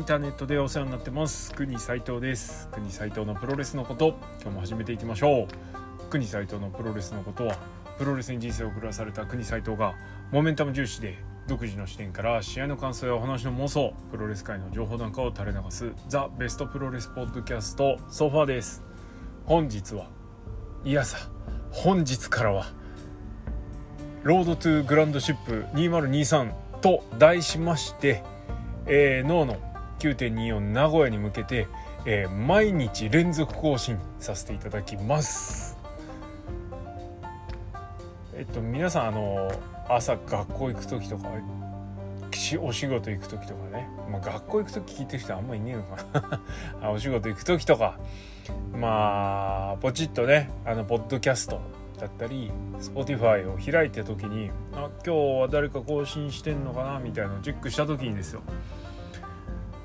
インターネットでお世話になってます。国斉藤です。国斉藤のプロレスのこと。今日も始めていきましょう。国斉藤のプロレスのことはプロレスに人生を狂わされた国斉藤がモメンタム重視で独自の視点から試合の感想やお話の妄想プロレス界の情報なんかを垂れ流す The best プロレス podcast so far です。本日はいやさ本日からは Road to GRAND SHIP 2023と題しましてえー、脳の9.24名古屋に向けて、えー、毎日連続更新させていただきます。えっと皆さんあの朝学校行く時とかお仕事行く時とかね、まあ、学校行く時聞いてる人あんまいねえのかな。お仕事行く時とか。まあポチッとねあのポッドキャストだったり Spotify を開いた時にあ今日は誰か更新してんのかなみたいなのをチェックした時にですよ。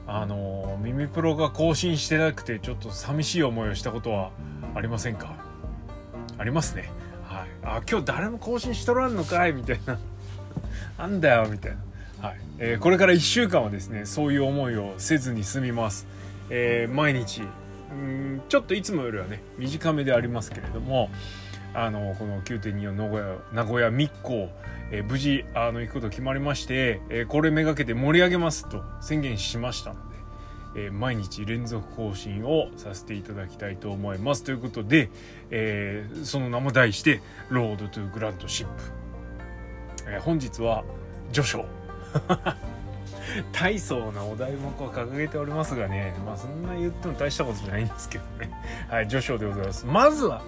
あの耳プロが更新してなくてちょっと寂しい思いをしたことはありませんか？ありますね。はい。あ今日誰も更新しとらんのかいみたいな。なんだよみたいな。はい、えー、これから1週間はですねそういう思いをせずに済みます、えー、毎日。んちょっといつもよりはね短めでありますけれどもあのこの9.24名古屋名古屋密航、えー、無事あの行くこと決まりまして、えー、これめがけて盛り上げますと宣言しましたので、えー、毎日連続更新をさせていただきたいと思います。ということで、えー、その名も題して「ロードトゥグランドシップ」えー、本日は序章。大層なお題目を掲げておりますがね、まあそんな言っても大したことじゃないんですけどね。はい、序章でございます。まずは、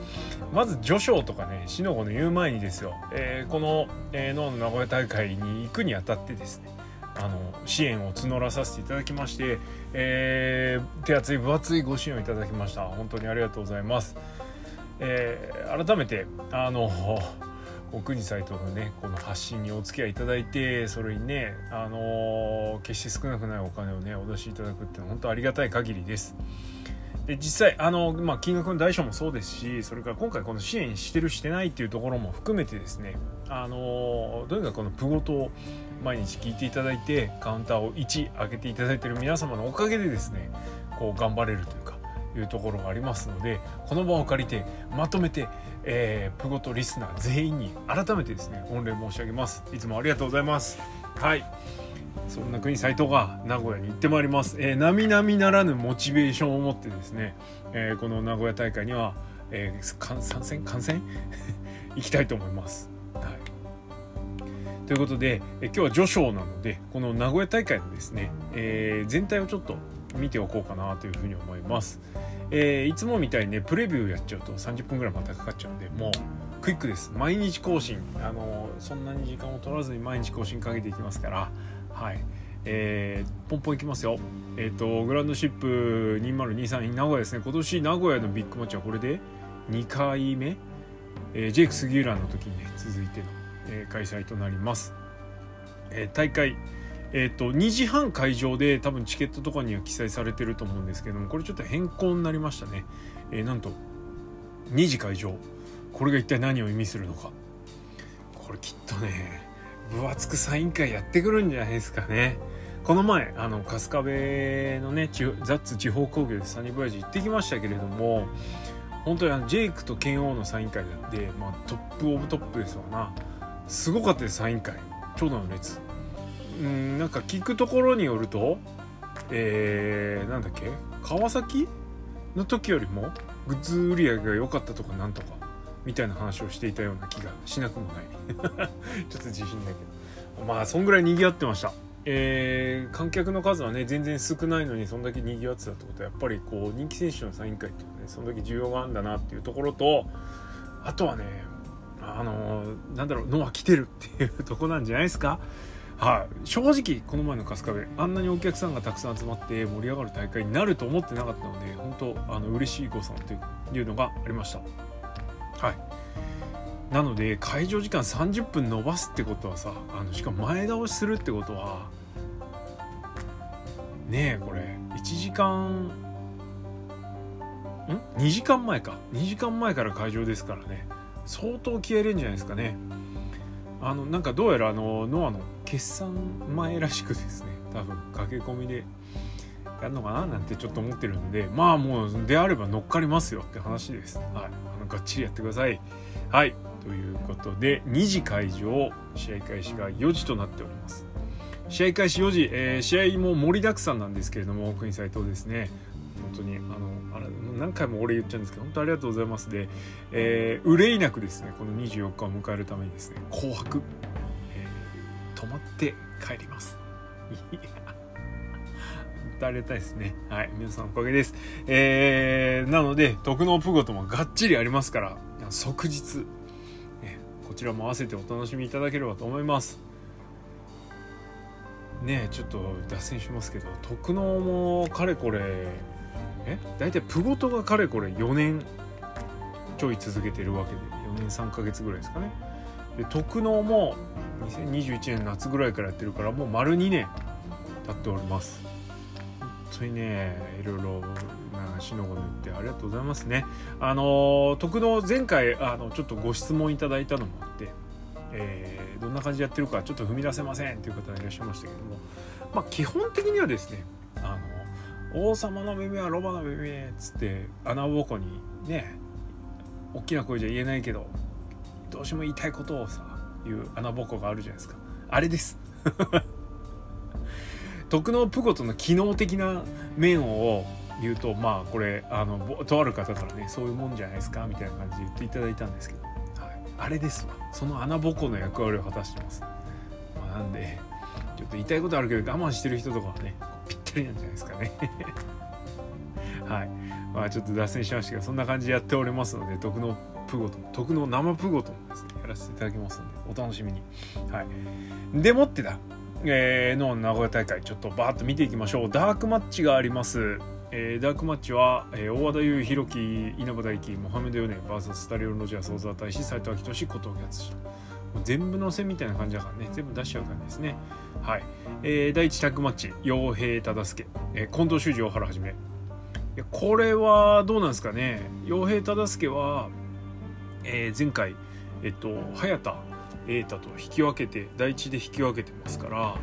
まず序章とかね、しのごの言う前にですよ、えー、この、えー、の名古屋大会に行くにあたってですね、あの支援を募らさせていただきまして、えー、手厚い分厚いご支援をいただきました本当にありがとうございます、えー、改めてあの国サイトのねこの発信にお付き合いいただいてそれにねあのー、決して少なくないお金をねお出しいただくっていうのは本当ありがたい限りです。で実際あの、まあ、金額の大小もそうですしそれから今回この支援してるしてないっていうところも含めてですねあの、とにかくこのプゴトを毎日聞いていただいてカウンターを1上げていただいてる皆様のおかげでですねこう頑張れるというかいうところがありますのでこの場を借りてまとめて、えー、プゴトリスナー全員に改めてですね御礼申し上げます。いつもありがとうございます。はい。そんな国斉藤が名古屋に行ってまいります、えー、並々ならぬモチベーションを持ってですね、えー、この名古屋大会には、えー、参戦？観戦？行きたいと思います。ということで、え今日は序章なのでこの名古屋大会のですね、えー、全体をちょっと見ておこうかなというふうに思います。えー、いつもみたいにねプレビューやっちゃうと30分ぐらいまたかかっちゃうんでもうクイックです。毎日更新。あのそんなに時間を取らずに毎日更新かけていきますから。はい。えー、ポンポンいきますよ。えっ、ー、とグランドシップ2023名古屋ですね。今年名古屋のビッグマッチはこれで2回目、えー、ジェイク・杉浦の時にね続いての、え、開催となります、え、大会え、ー、と2時半会場で多分チケットとかには記載されてると思うんですけどもこれちょっと変更になりましたね、えー、なんと2時会場。これが一体何を意味するのか。これきっとね分厚くサイン会やってくるんじゃないですかね。この前あの春日部のねザッツ地方工業でサニーボヤジ行ってきましたけれども本当にあのジェイクと拳王のサイン会であって、まあ、 top of top ですわな。すごかったですサイン会。長蛇の列。うんなんか聞くところによるとえー、なんだっけ？川崎？の時よりもグッズ売り上げが良かったとかなんとかみたいな話をしていたような気がしなくもない。ちょっと自信だけど。まあそんぐらい賑わってました。えー、観客の数はね全然少ないのにそんだけ賑わってたってことはやっぱりこう人気選手のサイン会っていうのはねそんだけ需要があるんだなっていうところとあとはねあのー、なんだろうノア来てるっていうとこなんじゃないですか？はい、正直この前の春日部あんなにお客さんがたくさん集まって盛り上がる大会になると思ってなかったので本当あの嬉しい誤算というのがありました。はい。なので会場時間30分延ばすってことはさあのしかも前倒しするってことはねえこれ1時間ん？2時間前か。2時間前から会場ですからね。相当気合い入れるんじゃないですかね。あのなんかどうやらあのノアの決算前らしくですね多分駆け込みで、やるのかななんてちょっと思ってるんでまあもうであれば乗っかりますよって話です。はい、あのがっちりやってください。はいということで2時会場試合開始が4時となっております。試合開始4時、えー、試合も盛りだくさんなんですけれども国斎藤ですね本当にあのあれ何回も俺言っちゃうんですけど本当ありがとうございますで、えー、憂いなくですねこの24日を迎えるためにですね紅白、泊まって帰りますありがたいですね。はい。皆さんおかげです。えー、なので、徳のプゴともがっちりありますから、即日、ね、こちらも合わせてお楽しみいただければと思います。ねちょっと脱線しますけど特納もかれこれえ大体プゴトがかれこれ4年ちょい続けてるわけで4年3ヶ月ぐらいですかねで特納も2021年夏ぐらいからやってるからもう丸2年経っております。本当にねいろいろしのごの言ってありがとうございますね。あの特納前回あのちょっとご質問いただいたのもあってえー、どんな感じでやってるかちょっと踏み出せませんっていう方がいらっしゃいましたけども、まあ、基本的にはですねあの王様の耳はロバの耳っつって穴ぼこにね大きな声じゃ言えないけどどうしても言いたいことをさ言う穴ぼこがあるじゃないですか。あれです。徳のプゴトの機能的な面を言うとまあこれあのとある方からねそういうもんじゃないですかみたいな感じで言っていただいたんですけど。はい。あれですわ。その穴ぼこの役割を果たしてます、まあ、なんでちょっと言いたいことあるけど我慢してる人とかはねぴったりなんじゃないですかね。はい。まあちょっと脱線しましたけどそんな感じでやっておりますので徳のプゴト徳の生プゴトもですねやらせていただきますのでお楽しみに。はい。でもってだえー、の名古屋大会ちょっとバーッと見ていきましょう。ダークマッチがあります。えー、ダークマッチは、えー、大和田優弘樹稲葉大輝モハメド・ヨネ VS スタリオン・ロジャース小沢大志斎藤明俊小峠敦。全部のせみたいな感じだからね。全部出しちゃう感じですね。はい、えー、第1タッグマッチ傭兵忠助、えー、近藤修二大原はじめ。いやこれはどうなんですかね。傭兵忠助は、えー、前回えっと早田瑛太と引き分けて第1で引き分けてますから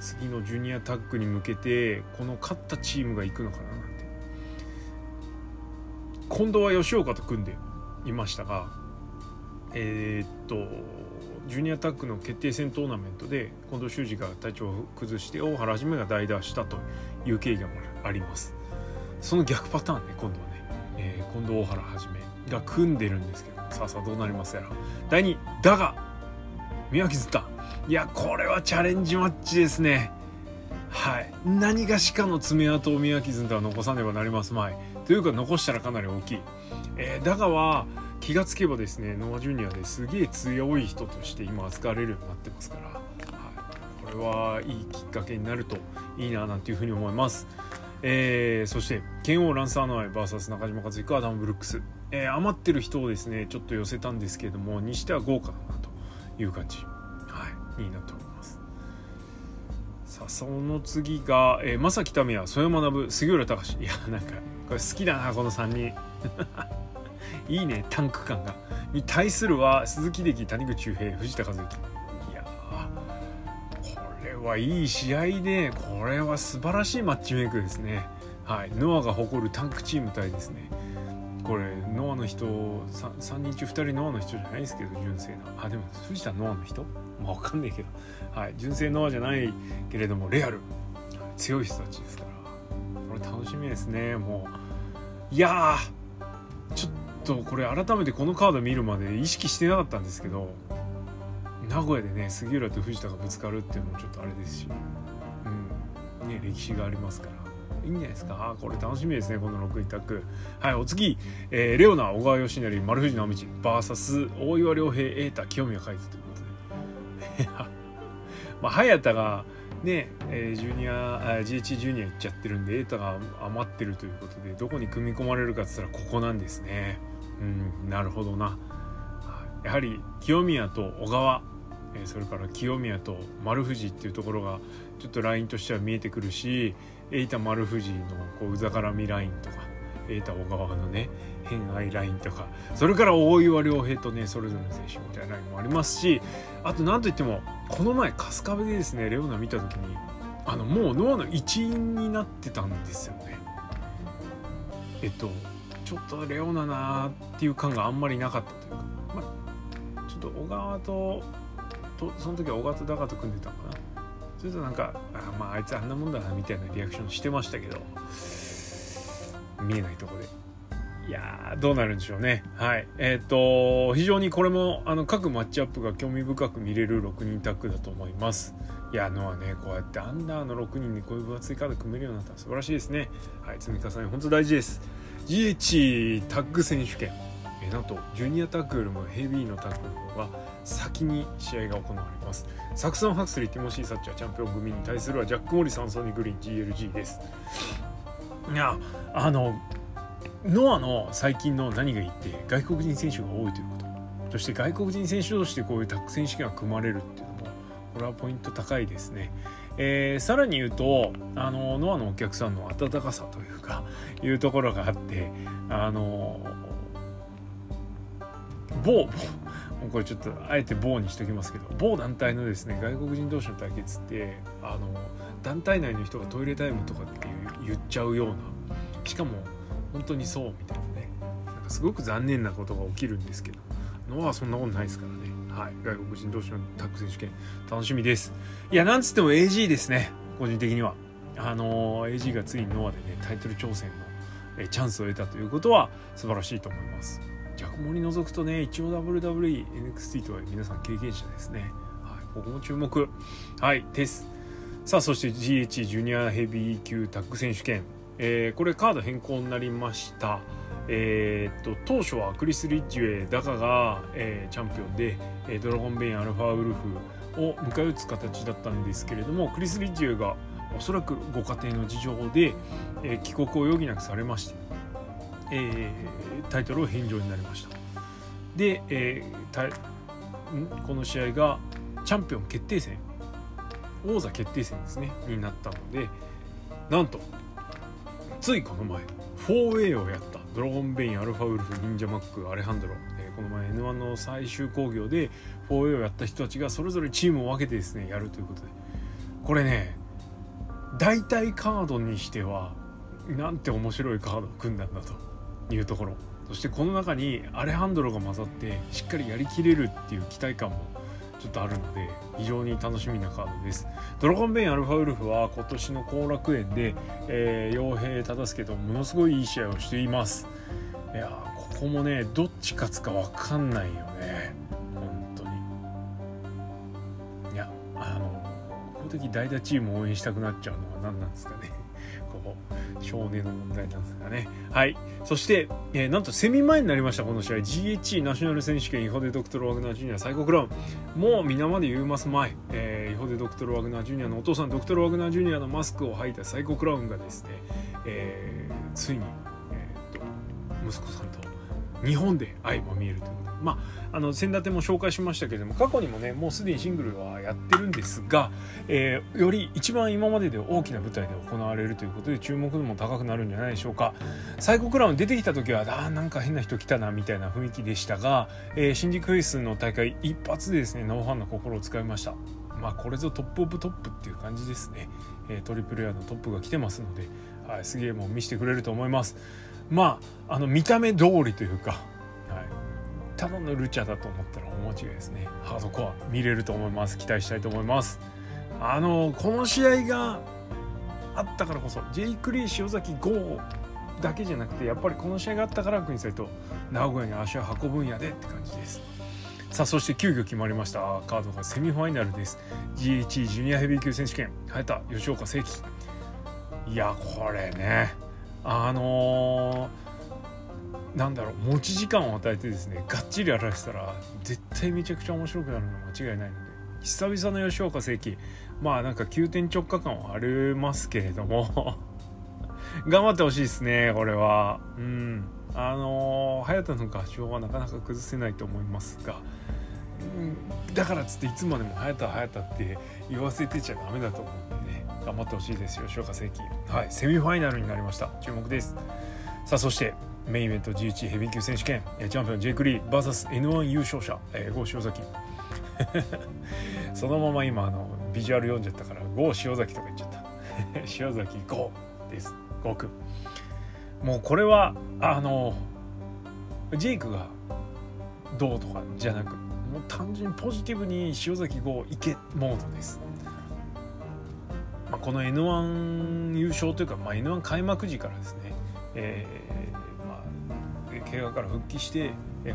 次のジュニアタッグに向けてこの勝ったチームが行くのかななんて。今度は吉岡と組んでいましたがえー、っとジュニアタッグの決定戦トーナメントで近藤修二が体調を崩して大原はめが代打したという経緯があります。その逆パターンね今度はね、えー、近藤大原はじめが組んでるんですけどさあさあどうなりますやら。第2だが宮城ずったいやこれはチャレンジマッチですね。はい。何がしかの爪痕を宮城ずんとは残さねばなりますまい。というか残したらかなり大きい、えー、だがは気がつけばですねノア・ジュニアですげえ強い人として今扱われるようになってますから、はい、これはいいきっかけになるといいななんていうふうに思います。えー、そして剣王ランサーの愛 VS 中島和彦アダム・ブルックス、えー、余ってる人をですねちょっと寄せたんですけれどもにしては豪華だなという感じ。はい。になっております。さあその次が、えー、正木民也曽山学杉浦隆いやなんかこれ好きだなこの3人。いいねタンク感が。に対するは鈴木力谷口周平藤田和之。いやこれはいい試合でこれは素晴らしいマッチメイクですね。はい。ノアが誇るタンクチーム対ですね。これノアの人 3, 3人中2人ノアの人じゃないですけど純正なあでも藤田ノアの人？まあ分かんないけど、はい、純正ノアじゃないけれどもレアル。強い人たちですから。これ楽しみですねもう。いやちょっとこれ改めてこのカード見るまで意識してなかったんですけど名古屋でね杉浦と藤田がぶつかるっていうのもちょっとあれですし、うん。ね、歴史がありますから。いいんじゃないですか？これ楽しみですねこの6位タッグはいお次、えー、レオナ小川義成丸藤直道 VS 大岩良平瑛太清宮海斗ということで。まあ早田がね、えー、ジュニア GH ジュニア行っちゃってるんで瑛太が余ってるということでどこに組み込まれるかっつったらここなんですね。うんなるほどな。やはり清宮と小川えそれから清宮と丸藤っていうところがちょっとラインとしては見えてくるし瑛太丸藤のこううざからみラインとか瑛太小川のね偏愛ラインとかそれから大岩良平とねそれぞれの選手みたいなラインもありますしあと何といってもこの前春日部でですねレオナ見た時にあのもうノアの一員になってたんですよね。えっとちょっとレオナなっていう感があんまりなかったというか、まあ、ちょっと小川ととその時は小川と高と組んでたのかな。それとなんかあまああいつあんなもんだなみたいなリアクションしてましたけど見えないとこでいやどうなるんでしょうね。はい。えっ、ー、と、非常にこれも、あの、各マッチアップが興味深く見れる6人タッグだと思います。いや、のはね、こうやってアンダーの6人でこういう分厚いカード組めるようになったら素晴らしいですね。はい。積み重ね、本当大事です。GH タッグ選手権。え、なんと、ジュニアタッグよりもヘビーのタッグの方が先に試合が行われます。サクソン・ハクスリー、ティモシー・サッチャー、チャンピオン組に対するはジャック・モリサンソニー・グリーン、GLG です。いや、あの、ノアの最近の何がいいって外国人選手が多いということそして外国人選手同士でこういうタッグ選手権が組まれるっていうのもこれはポイント高いですね。えー、さらに言うとあのノアのお客さんの温かさというかいうところがあってあの某これちょっとあえて某にしときますけど。某団体のですね外国人同士の対決ってあの団体内の人がトイレタイムとかって言っちゃうような。しかも本当にそうみたいなね。なんかすごく残念なことが起きるんですけど。ノアはそんなことないですからね。はい。外国人同士のタッグ選手権楽しみです。いやなんつっても AG ですね。個人的には。あの、AG がついにノアでねタイトル挑戦のチャンスを得たということは素晴らしいと思います。ジャコモに除くとね一応 WWE NXT とは皆さん経験者ですね。はいここも注目。はいです。さあそして GH ジュニアヘビー級タッグ選手権。えー、これカード変更になりました。えー、っと当初はクリス・リッジウェイダカが、えー、チャンピオンで、えドラゴンベインアルファウルフを迎え撃つ形だったんですけれどもクリス・リッジウェイがおそらくご家庭の事情で、え帰国を余儀なくされまして、えタイトルを返上になりました。で、えこの試合がチャンピオン決定戦王座決定戦ですねになったのでなんとついこの前 4A をやったドラゴンベインアルファウルフ忍者マックアレハンドロ、えー、この前 N1 の最終興行で 4A をやった人たちがそれぞれチームを分けてですねやるということで。これね大体カードにしてはなんて面白いカードを組んだんだと。いうところ。そしてこの中にアレハンドロが混ざってしっかりやりきれるっていう期待感もちょっとあるので非常に楽しみなカードです。ドラゴンベインアルファウルフは今年の後楽園で、えー、傭兵忠相とものすごいいい試合をしています。いやここもねどっち勝つか分かんないよね。本当に。いやあのこの時代打チームを応援したくなっちゃうのは何なんですかね。こう少年の問題なんですかね。はい。そして、えー、なんとセミ前になりましたこの試合。GHE ナショナル選手権イホデドクトル・ワグナー・ジュニア最高クラウン。もう皆まで言います前、えー、イホデドクトル・ワグナー・ジュニアのお父さんドクトル・ワグナー・ジュニアのマスクを履いた最高クラウンがですね、えー、ついに、えーと、息子さんと日本で相まみえるというまああの先だっても紹介しましたけれども過去にもねもうすでにシングルはやってるんですが、えー、より一番今までで大きな舞台で行われるということで注目度も高くなるんじゃないでしょうか。サイコクラウン出てきた時はあなんか変な人来たなみたいな雰囲気でしたが、えー、新宿フェイスの大会一発でですねノアファンの心を掴みました。まあこれぞ top of top っていう感じですね、えー、トリプルエーのトップが来てますので、はい、すげえもん見せてくれると思います。まああの見た目通りというかただのルチャだと思ったら大間違いですね。ハードコア見れると思います。期待したいと思います。あのこの試合があったからこそジェイク・リー塩崎ゴーだけじゃなくてやっぱりこの試合があったから国際と名古屋に足を運ぶんやでって感じです。さあそして急遽決まりました。カードがセミファイナルです。GH ジュニアヘビー級選手権。早田吉岡正樹いやこれね。あのーなんだろう持ち時間を与えてですねがっちりやらせたら絶対めちゃくちゃ面白くなるの間違いないので久々の吉岡正樹まあなんか急転直下感はありますけれども 頑張ってほしいですねこれは。うん。あのー、早田の合唱はなかなか崩せないと思いますが、うん、だからっつっていつまでも早田早田って言わせてちゃダメだと思うんでね頑張ってほしいです吉岡正樹はいセミファイナルになりました。注目です。さあそしてメインイベント G1 ヘビー級選手権チャンピオンジェイク・リー VSN1 優勝者、えー、郷潮崎。そのまま今あのビジュアル読んじゃったから「ゴー塩崎」とか言っちゃった。塩崎ゴーです。ゴーくん。もうこれはあのジェイクがどうとかじゃなくもう単純にポジティブに塩崎ゴー行けモードです、まあ、この N1 優勝というか、まあ、N1 開幕時からですね、えー、怪我から復帰して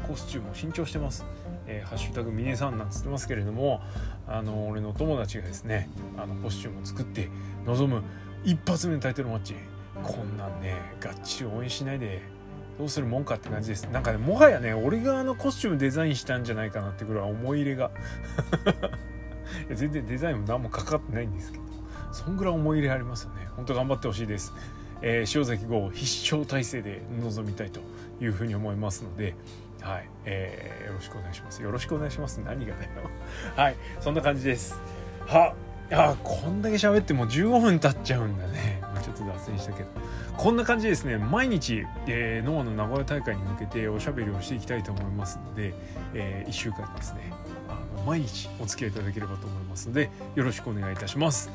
コスチュームを新調してます。えー、ハッシュタグミネさんなんつってますけれどもあの俺の友達がですねあのコスチュームを作って臨む一発目のタイトルマッチ。こんなんねがっちり応援しないでどうするもんかって感じです。なんかねもはやね俺があのコスチュームデザインしたんじゃないかなってぐらい思い入れが。全然デザインも何もかかってないんですけどそんぐらい思い入れありますよね。本当頑張ってほしいです。えー、塩崎号必勝体制で臨みたいというふうに思いますので、はい、えー、よろしくお願いします。よろしくお願いします。何がだよ。はい、そんな感じです。は、あ、こんだけ喋っても15分経っちゃうんだね。まあ、ちょっと脱線したけど。こんな感じですね。毎日、えー、ノアの名古屋大会に向けておしゃべりをしていきたいと思いますので、えー、1週間ですね。あの毎日お付き合いいただければと思いますので、よろしくお願いいたします。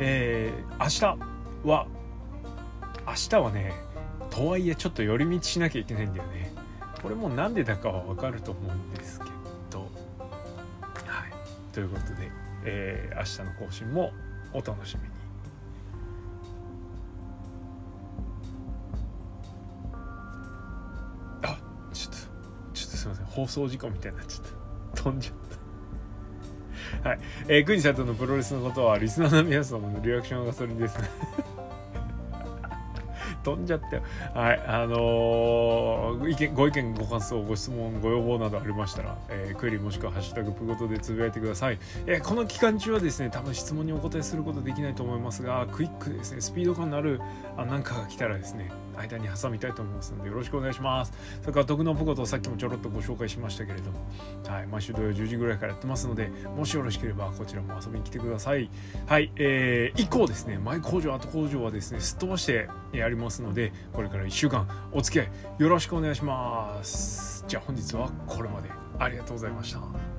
えー、明日は明日はねとはいえちょっと寄り道しなきゃいけないんだよね。これも何でだかは分かると思うんですけど。はい。ということで、えー、明日の更新もお楽しみに。あちょっとちょっとすいません。放送事故みたいになっちゃった。飛んじゃった。はい。えー、クニさんとのプロレスのことは、リスナーの皆様のリアクションがそれです。ね飛んじゃったよ。はい。あのー、意見、ご意見、ご感想、ご質問、ご要望などありましたら、えー、クエリもしくはハッシュタグプごとでつぶやいてください。えー、この期間中はですね、多分質問にお答えすることできないと思いますが、クイックですね、スピード感のある、あ、なんかが来たらですね、間に挟みたいと思いますのでよろしくお願いします。それから徳のポコとさっきもちょろっとご紹介しましたけれども、はい、毎週土曜10時ぐらいからやってますのでもしよろしければこちらも遊びに来てください。はいえー、以降ですね前工場後工場はですねすっ飛ばしてやりますのでこれから1週間お付き合いよろしくお願いします。じゃあ本日はこれまで。ありがとうございました。